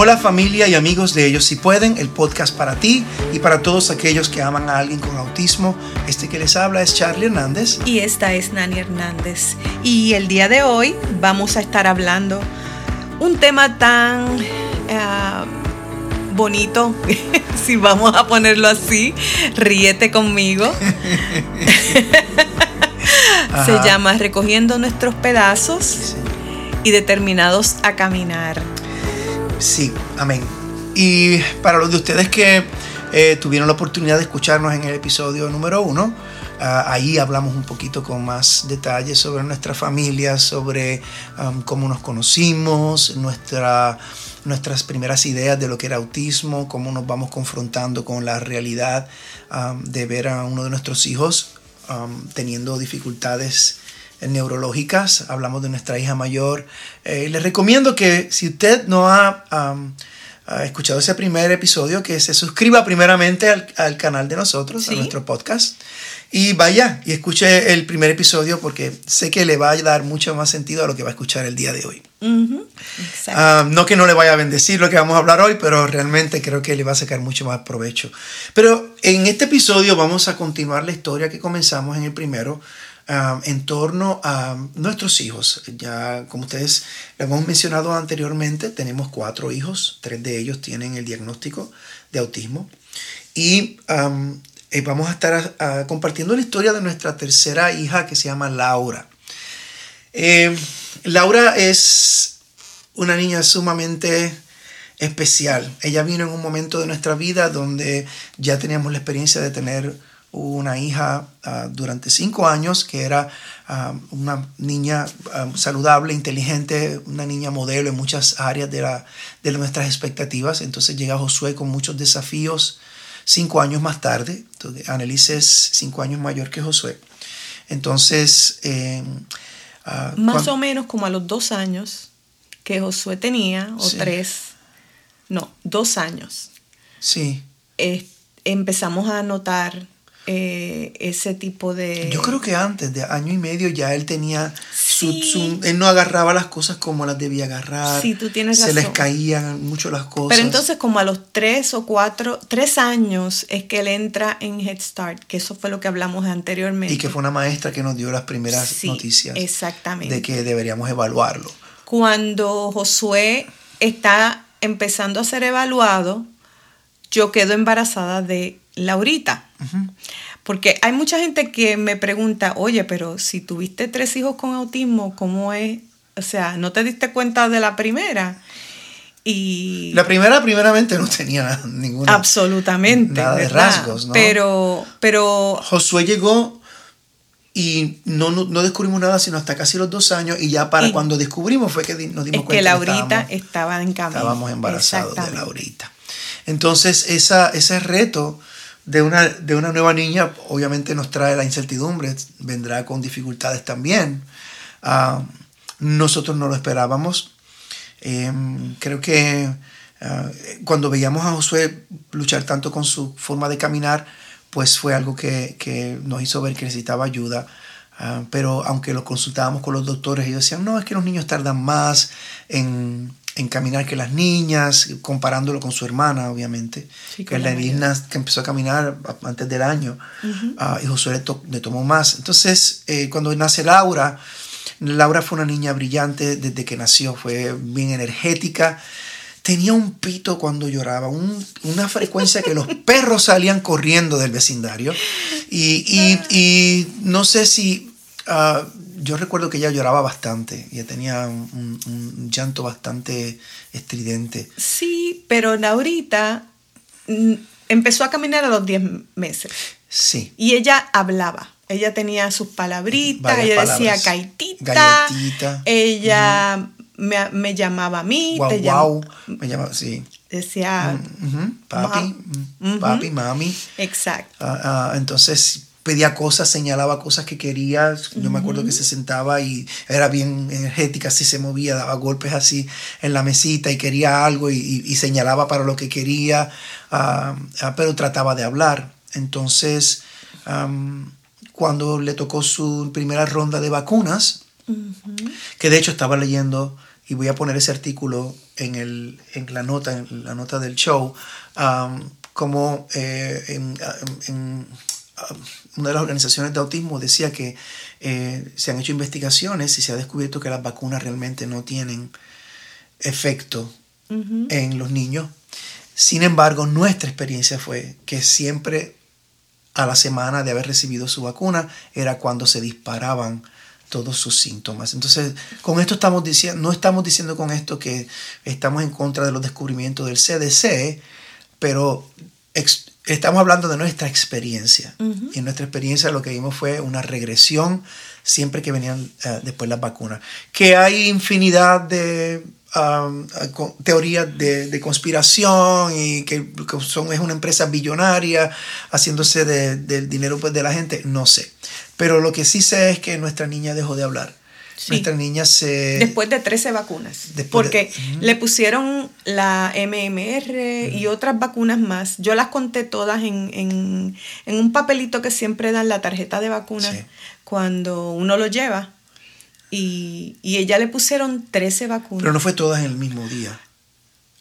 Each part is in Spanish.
Hola familia y amigos de Ellos Si Pueden, el podcast para ti y para todos aquellos que aman a alguien con autismo. Este que les habla es Charlie Hernández. Y esta es Nani Hernández. Y el día de hoy vamos a estar hablando un tema tan uh, bonito, si vamos a ponerlo así, ríete conmigo. Se llama Recogiendo nuestros pedazos sí. y determinados a caminar. Sí, amén. Y para los de ustedes que eh, tuvieron la oportunidad de escucharnos en el episodio número uno, uh, ahí hablamos un poquito con más detalles sobre nuestra familia, sobre um, cómo nos conocimos, nuestra, nuestras primeras ideas de lo que era autismo, cómo nos vamos confrontando con la realidad um, de ver a uno de nuestros hijos um, teniendo dificultades neurológicas, hablamos de nuestra hija mayor. Eh, les recomiendo que si usted no ha, um, ha, escuchado ese primer episodio, que se suscriba primeramente al, al canal de nosotros, ¿Sí? a nuestro podcast, y vaya y escuche el primer episodio porque sé que le va a dar mucho más sentido a lo que va a escuchar el día de hoy. Uh -huh. uh, no que no le vaya a bendecir lo que vamos a hablar hoy, pero realmente creo que le va a sacar mucho más provecho. Pero en este episodio vamos a continuar la historia que comenzamos en el primero, En torno a nuestros hijos. Ya como ustedes lo hemos mencionado anteriormente, tenemos cuatro hijos, tres de ellos tienen el diagnóstico de autismo y eh, vamos a estar uh, compartiendo la historia de nuestra tercera hija que se llama Laura. Eh, Laura es una niña sumamente especial. Ella vino en un momento de nuestra vida donde ya teníamos la experiencia de tener una hija uh, durante cinco años que era uh, una niña uh, saludable, inteligente, una niña modelo en muchas áreas de, la, de nuestras expectativas. Entonces llega Josué con muchos desafíos cinco años más tarde. Entonces, Annelise es cinco años mayor que Josué. Entonces... Eh, más cuando, o menos como a los dos años que Josué tenía, o sí. tres, no, dos años. Sí. Eh, empezamos a notar eh, ese tipo de... Yo creo que antes de año y medio ya él tenía... Sí. Su, su, él no agarraba las cosas como las debía agarrar. Sí, tú tienes Se razón. les caían mucho las cosas. Pero entonces como a los tres o cuatro, tres años es que él entra en Head Start, que eso fue lo que hablamos anteriormente. Y que fue una maestra que nos dio las primeras sí, noticias. Exactamente. De que deberíamos evaluarlo. Cuando Josué está empezando a ser evaluado, yo quedo embarazada de Laurita. Uh -huh. Porque hay mucha gente que me pregunta, oye, pero si tuviste tres hijos con autismo, ¿cómo es? O sea, ¿no te diste cuenta de la primera? Y la primera, primeramente, no tenía ninguna. Absolutamente. Nada de rasgos, ¿no? Pero, pero. Josué llegó y no, no, no, descubrimos nada sino hasta casi los dos años y ya para y cuando descubrimos fue que nos dimos es cuenta que Laurita que estaba en camino. Estábamos embarazados de Laurita. Entonces, esa, ese reto de una, de una nueva niña obviamente nos trae la incertidumbre, vendrá con dificultades también. Uh, nosotros no lo esperábamos. Eh, creo que uh, cuando veíamos a Josué luchar tanto con su forma de caminar, pues fue algo que, que nos hizo ver que necesitaba ayuda. Uh, pero aunque lo consultábamos con los doctores, ellos decían, no, es que los niños tardan más en, en caminar que las niñas, comparándolo con su hermana, obviamente. Sí, que la niña que empezó a caminar antes del año uh -huh. uh, y Josué le, to le, tomó más. Entonces, eh, cuando nace Laura, Laura fue una niña brillante desde que nació, fue bien energética. Tenía un pito cuando lloraba, un, una frecuencia que los perros salían corriendo del vecindario. Y, y, y no sé si Uh, yo recuerdo que ella lloraba bastante, ella tenía un, un, un, llanto bastante estridente. Sí, pero Laurita mm, empezó a caminar a los 10 meses. Sí. Y ella hablaba. Ella tenía sus palabritas, Varias ella palabras. decía gaitita, Galletita. ella uh -huh. me, me, llamaba a mí. Wow, te wow. Me llamaba, sí. Decía uh -huh. papi, uh -huh. papi, mami. Exacto. Uh, entonces pedía cosas, señalaba cosas que quería. Yo uh -huh. me acuerdo que se sentaba y era bien energética, así se movía, daba golpes así en la mesita y quería algo y, y, y señalaba para lo que quería, uh, uh, pero trataba de hablar. Entonces, um, cuando le tocó su primera ronda de vacunas, -huh. que de hecho estaba leyendo y voy a poner ese artículo en, el, en la nota, en la nota del show, como eh, en, una de las organizaciones de autismo decía que eh, se han hecho investigaciones y se ha descubierto que las vacunas realmente no tienen efecto en los niños. Sin embargo, nuestra experiencia fue que siempre a la semana de haber recibido su vacuna era cuando se disparaban todos sus síntomas. Entonces, con esto estamos diciendo, no estamos diciendo con esto que estamos en contra de los descubrimientos del CDC, pero estamos hablando de nuestra experiencia. Y en nuestra experiencia lo que vimos fue una regresión siempre que venían eh, después las vacunas. Que hay infinidad de um, teorías de, conspiración y que, son, es una empresa billonaria haciéndose del dinero pues, de la gente, no sé. Pero lo que sí sé es que nuestra niña dejó de hablar. Nuestra niña se... Después de 13 vacunas. porque le pusieron la MMR y otras vacunas más. Yo las conté todas en, un papelito que siempre dan la tarjeta de vacunas cuando uno lo lleva. Y, ella le pusieron 13 vacunas. Pero no fue todas en el mismo día.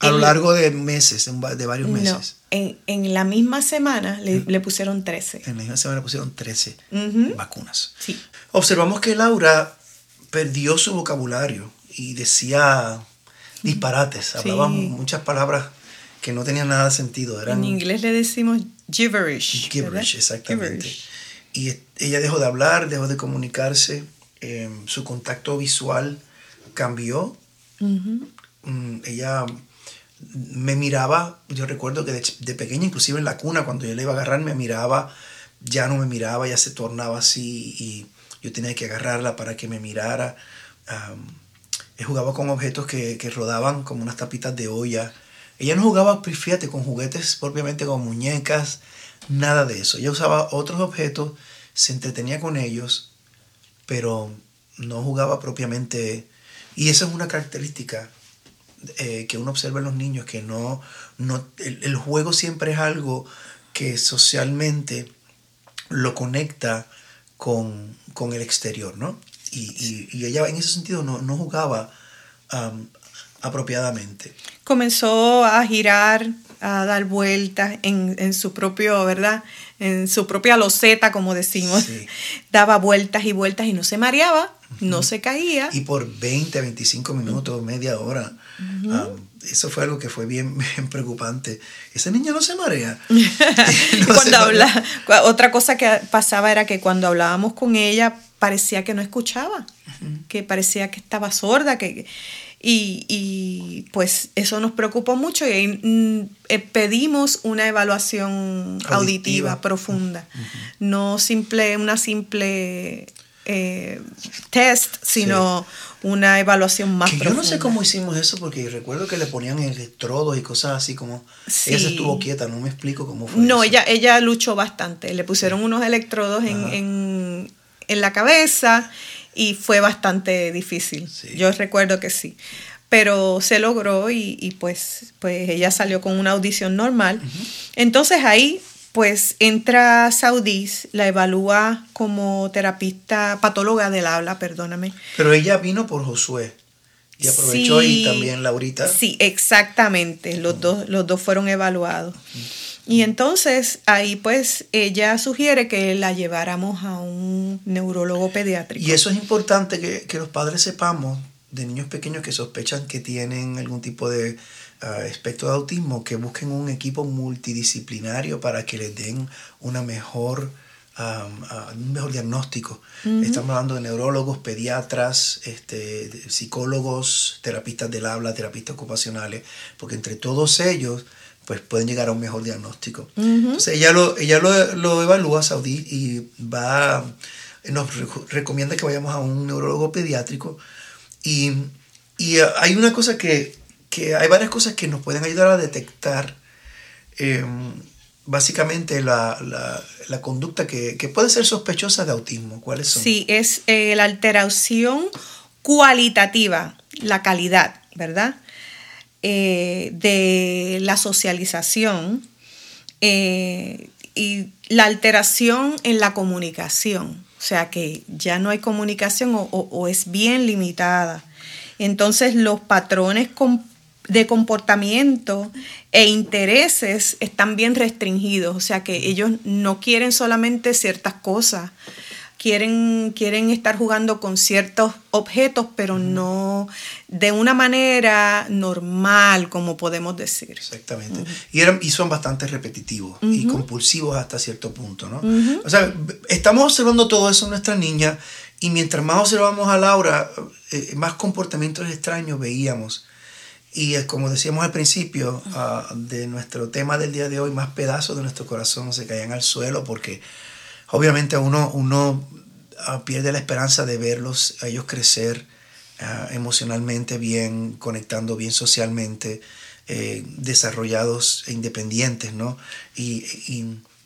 A lo largo de meses, de varios meses. en, la misma semana le, pusieron 13. En la misma semana le pusieron 13 vacunas. Sí. Observamos que Laura perdió su vocabulario y decía disparates, hablaba muchas palabras que no tenían nada de sentido. Eran, en inglés le decimos gibberish. Gibberish, exactamente. Y ella dejó de hablar, dejó de comunicarse, em, su contacto visual cambió. Mm, ella me miraba, yo recuerdo que de, pequeña, inclusive en la cuna, cuando yo le iba a agarrar, me miraba, ya no me miraba, ya se tornaba así y yo tenía que agarrarla para que me mirara. Um, jugaba con objetos que, que, rodaban como unas tapitas de olla. Ella no jugaba, pues, fíjate, con juguetes propiamente con muñecas, nada de eso. Ella usaba otros objetos, se entretenía con ellos, pero no jugaba propiamente. Y esa es una característica eh, que uno observa en los niños, que no, no el, juego siempre es algo que socialmente lo conecta con, el exterior, ¿no? Y, ella en ese sentido no, jugaba apropiadamente. Comenzó a girar, a dar vueltas en, su propio, ¿verdad? En su propia loseta, como decimos. Daba vueltas y vueltas y no se mareaba, no se caía. Y por 20, 25 minutos, media hora. Eso fue algo que fue bien, preocupante. Esa niña no se marea. cuando habla, otra cosa que pasaba era que cuando hablábamos con ella parecía que no escuchaba, que parecía que estaba sorda, que y, pues eso nos preocupó mucho y mm, eh, pedimos una evaluación auditiva, profunda, no simple, una simple eh, test, sino una evaluación más profunda. Yo no sé cómo hicimos eso porque recuerdo que le ponían electrodos y cosas así como... Ella se estuvo quieta, no me explico cómo fue. No, Ella, ella luchó bastante, le pusieron unos electrodos en, en, en la cabeza y fue bastante difícil. Yo recuerdo que sí. Pero se logró y, pues, pues ella salió con una audición normal. Entonces ahí pues entra Saudis, la evalúa como terapista, patóloga del habla, perdóname. Pero ella vino por Josué. Y aprovechó y también Laurita. Sí, exactamente. Los, dos, los dos fueron evaluados. Y entonces ahí pues ella sugiere que la lleváramos a un neurólogo pediátrico. Y eso es importante que, los padres sepamos de niños pequeños que sospechan que tienen algún tipo de espectro de autismo, que busquen un equipo multidisciplinario para que les den una mejor, un mejor diagnóstico. Estamos hablando de neurólogos, pediatras, este, psicólogos, terapistas del habla, terapistas ocupacionales, porque entre todos ellos pues pueden llegar a un mejor diagnóstico. Entonces ella lo, ella lo, lo evalúa, Saudí, y va, nos recomienda que vayamos a un neurólogo pediátrico. Y, y hay una cosa que, que, hay varias cosas que nos pueden ayudar a detectar em, básicamente la, la, conducta que, que, puede ser sospechosa de autismo. ¿Cuáles son? Sí, es eh, la alteración cualitativa, la calidad, ¿verdad? Eh, de la socialización eh, y la alteración en la comunicación. O sea que ya no hay comunicación o, es bien limitada. entonces los patrones de comportamiento e intereses están bien restringidos, o sea que ellos no quieren solamente ciertas cosas, quieren, quieren estar jugando con ciertos objetos, pero no de una manera normal, como podemos decir. Exactamente. y, eran, y son bastante repetitivos y compulsivos hasta cierto punto, ¿no? O sea, estamos observando todo eso en nuestra niña y mientras más observamos a Laura, eh, más comportamientos extraños veíamos. Y como decíamos al principio ah, de nuestro tema del día de hoy, más pedazos de nuestro corazón se caían al suelo porque obviamente uno, uno ah, pierde la esperanza de verlos, a ellos crecer ah, emocionalmente bien, conectando bien socialmente, eh, desarrollados e independientes, ¿no? Y,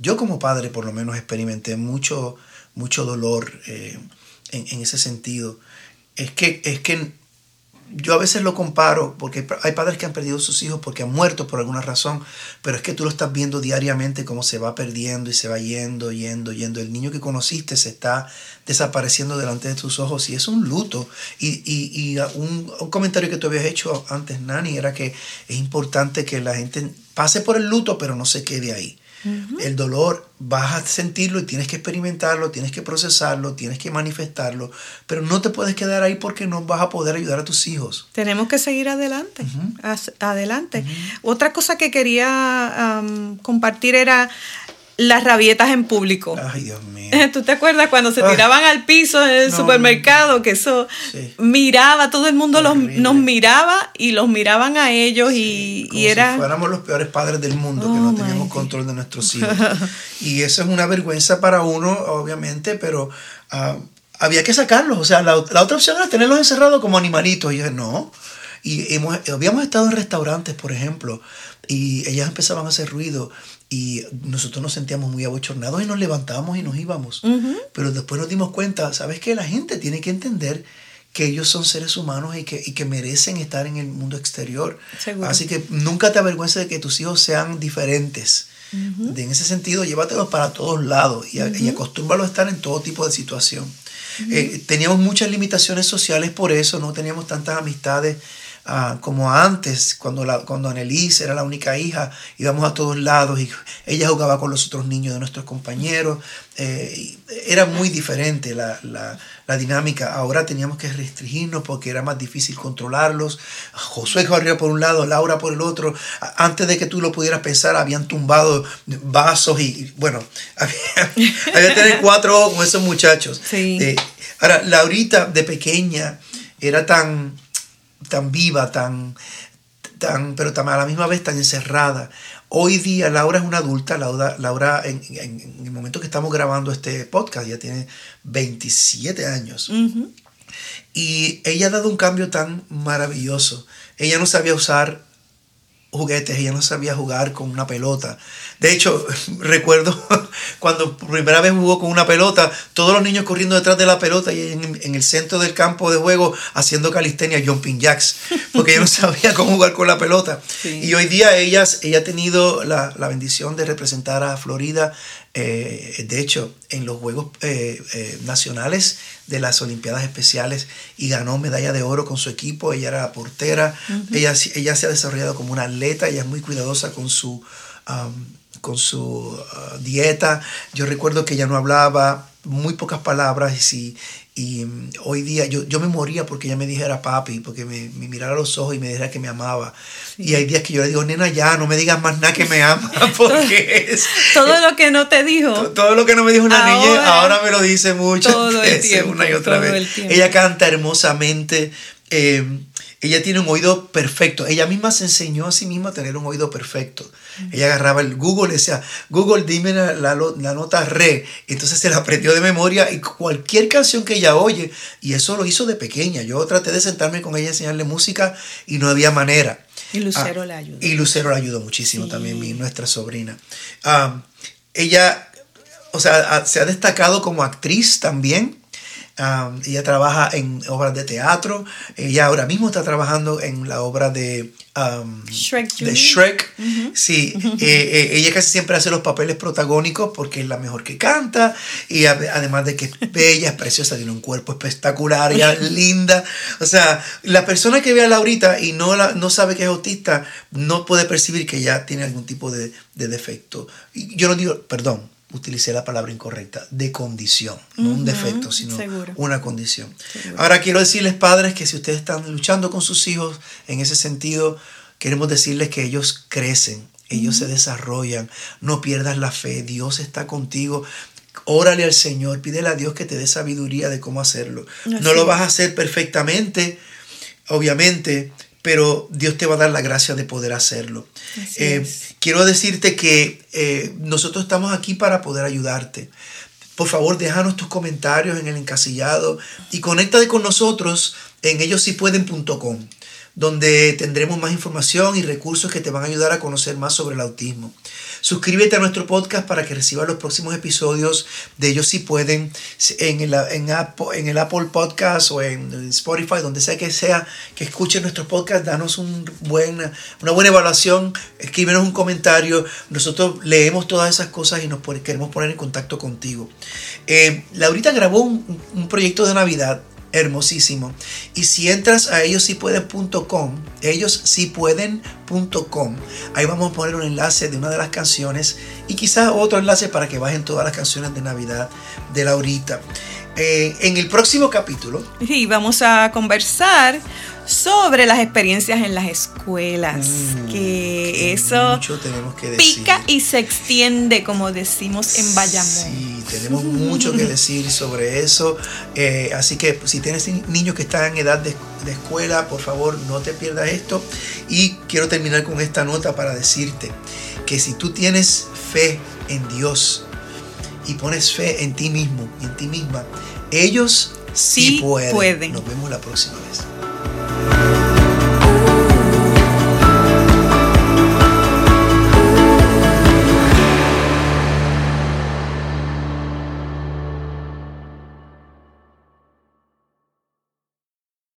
yo como padre por lo menos experimenté mucho, mucho dolor eh, en, en, ese sentido. Es que, es que yo a veces lo comparo porque hay padres que han perdido sus hijos porque han muerto por alguna razón, pero es que tú lo estás viendo diariamente cómo se va perdiendo y se va yendo, yendo, yendo. El niño que conociste se está desapareciendo delante de tus ojos y es un luto. Y, y, y un, un, comentario que tú habías hecho antes, Nani, era que es importante que la gente pase por el luto, pero no se quede ahí. El dolor vas a sentirlo y tienes que experimentarlo, tienes que procesarlo, tienes que manifestarlo, pero no te puedes quedar ahí porque no vas a poder ayudar a tus hijos. Tenemos que seguir adelante, adelante. Otra cosa que quería compartir era las rabietas en público. Ay, Dios mío. ¿Tú te acuerdas cuando se tiraban al piso en el supermercado? Que eso miraba, todo el mundo los, nos miraba y los miraban a ellos y, era... Si fuéramos los peores padres del mundo, que no oh, teníamos control de nuestros hijos. y eso es una vergüenza para uno, obviamente, pero ah, había que sacarlos. O sea, la, la, otra opción era tenerlos encerrados como animalitos. Y yo dije, no. Y hemos, habíamos estado en restaurantes, por ejemplo, y ellas empezaban a hacer ruido y nosotros nos sentíamos muy abochornados y nos levantábamos y nos íbamos. Pero después nos dimos cuenta, ¿sabes qué? La gente tiene que entender que ellos son seres humanos y que, y que merecen estar en el mundo exterior. Así que nunca te avergüences de que tus hijos sean diferentes. de, en ese sentido, llévatelos para todos lados y, y acostúmbralos a estar en todo tipo de situación. Eh, teníamos muchas limitaciones sociales por eso, no teníamos tantas amistades Ah, como antes, cuando, la, cuando Annelise era la única hija, íbamos a todos lados y ella jugaba con los otros niños de nuestros compañeros. Eh, era muy diferente la, la, la, dinámica. Ahora teníamos que restringirnos porque era más difícil controlarlos. Josué corría por un lado, Laura por el otro. Antes de que tú lo pudieras pensar, habían tumbado vasos y, bueno, había, había que tener cuatro ojos con esos muchachos. Eh, ahora, Laurita de pequeña era tan tan viva, tan, tan, pero a la misma vez tan encerrada. Hoy día Laura es una adulta, Laura, Laura en, el momento que estamos grabando este podcast ya tiene 27 años. Y ella ha dado un cambio tan maravilloso. Ella no sabía usar juguetes, ella no sabía jugar con una pelota. De hecho, recuerdo cuando por primera vez jugó con una pelota, todos los niños corriendo detrás de la pelota y en, el centro del campo de juego haciendo calistenia, jumping jacks, porque ella no sabía cómo jugar con la pelota. Y hoy día ella, ella ha tenido la, bendición de representar a Florida, eh, de hecho, en los Juegos eh, eh, Nacionales de las Olimpiadas Especiales y ganó medalla de oro con su equipo. Ella era portera, ella, ella se ha desarrollado como una atleta, ella es muy cuidadosa con su con su uh, dieta. Yo recuerdo que ella no hablaba muy pocas palabras y, y mm, hoy día yo, yo me moría porque ella me dijera papi, porque me, me mirara a los ojos y me dijera que me amaba. Y hay días que yo le digo, nena, ya, no me digas más nada que me ama, porque es... todo lo que no te dijo. Todo, lo que no me dijo una niña, ahora me lo dice mucho. Todo el tiempo. Una y otra vez. Ella canta hermosamente. Eh, ella tiene un oído perfecto. Ella misma se enseñó a sí misma a tener un oído perfecto. Ella agarraba el Google y decía, Google, dime la, la, nota re. Entonces se la aprendió de memoria y cualquier canción que ella oye, y eso lo hizo de pequeña. Yo traté de sentarme con ella a enseñarle música y no había manera. Y Lucero le ayudó. Y Lucero le ayudó muchísimo también, mi, nuestra sobrina. Ah, ella, o sea, se ha destacado como actriz también. Um, ella trabaja en obras de teatro. Ella ahora mismo está trabajando en la obra de um, Shrek de. Shrek. Sí, eh, eh, ella casi siempre hace los papeles protagónicos porque es la mejor que canta y ade- además de que es bella, es preciosa, tiene un cuerpo espectacular, ella es linda. O sea, la persona que ve a Laurita y no, la, no sabe que es autista no puede percibir que ella tiene algún tipo de, de defecto. Yo no digo, perdón, utilicé la palabra incorrecta, de condición, no un defecto, sino seguro. una condición. Seguro. Ahora quiero decirles, padres, que si ustedes están luchando con sus hijos en ese sentido, queremos decirles que ellos crecen, ellos se desarrollan, no pierdas la fe, Dios está contigo. Órale al Señor, pídele a Dios que te dé sabiduría de cómo hacerlo. no lo vas a hacer perfectamente, obviamente, pero Dios te va a dar la gracia de poder hacerlo. Eh, quiero decirte que eh, nosotros estamos aquí para poder ayudarte. Por favor, déjanos tus comentarios en el encasillado y conéctate con nosotros en ellosipueden.com, donde tendremos más información y recursos que te van a ayudar a conocer más sobre el autismo. Suscríbete a nuestro podcast para que recibas los próximos episodios de Ellos Si Pueden en el, en Apple, en el Apple Podcast o en Spotify, donde sea que sea que escuchen nuestro podcast, danos un buen, una buena evaluación, escríbenos un comentario. Nosotros leemos todas esas cosas y nos queremos poner en contacto contigo. Eh, Laurita grabó un proyecto de Navidad hermosísimo. Y si entras a ellosipueden.com, ellosipueden.com, ahí vamos a poner un enlace de una de las canciones y quizás otro enlace para que bajen todas las canciones de Navidad de Laurita. Eh, en el próximo capítulo, Y vamos a conversar sobre las experiencias en las escuelas, Mm, que eso mucho tenemos que decir. pica y se extiende, como decimos en Bayamón. Sí, tenemos mucho que decir sobre eso. Eh, así que si tienes niños que están en edad de, de escuela, por favor no te pierdas esto. Y quiero terminar con esta nota para decirte que si tú tienes fe en Dios y pones fe en ti mismo y en ti misma, ellos sí, Sí pueden. pueden. Nos vemos la próxima vez.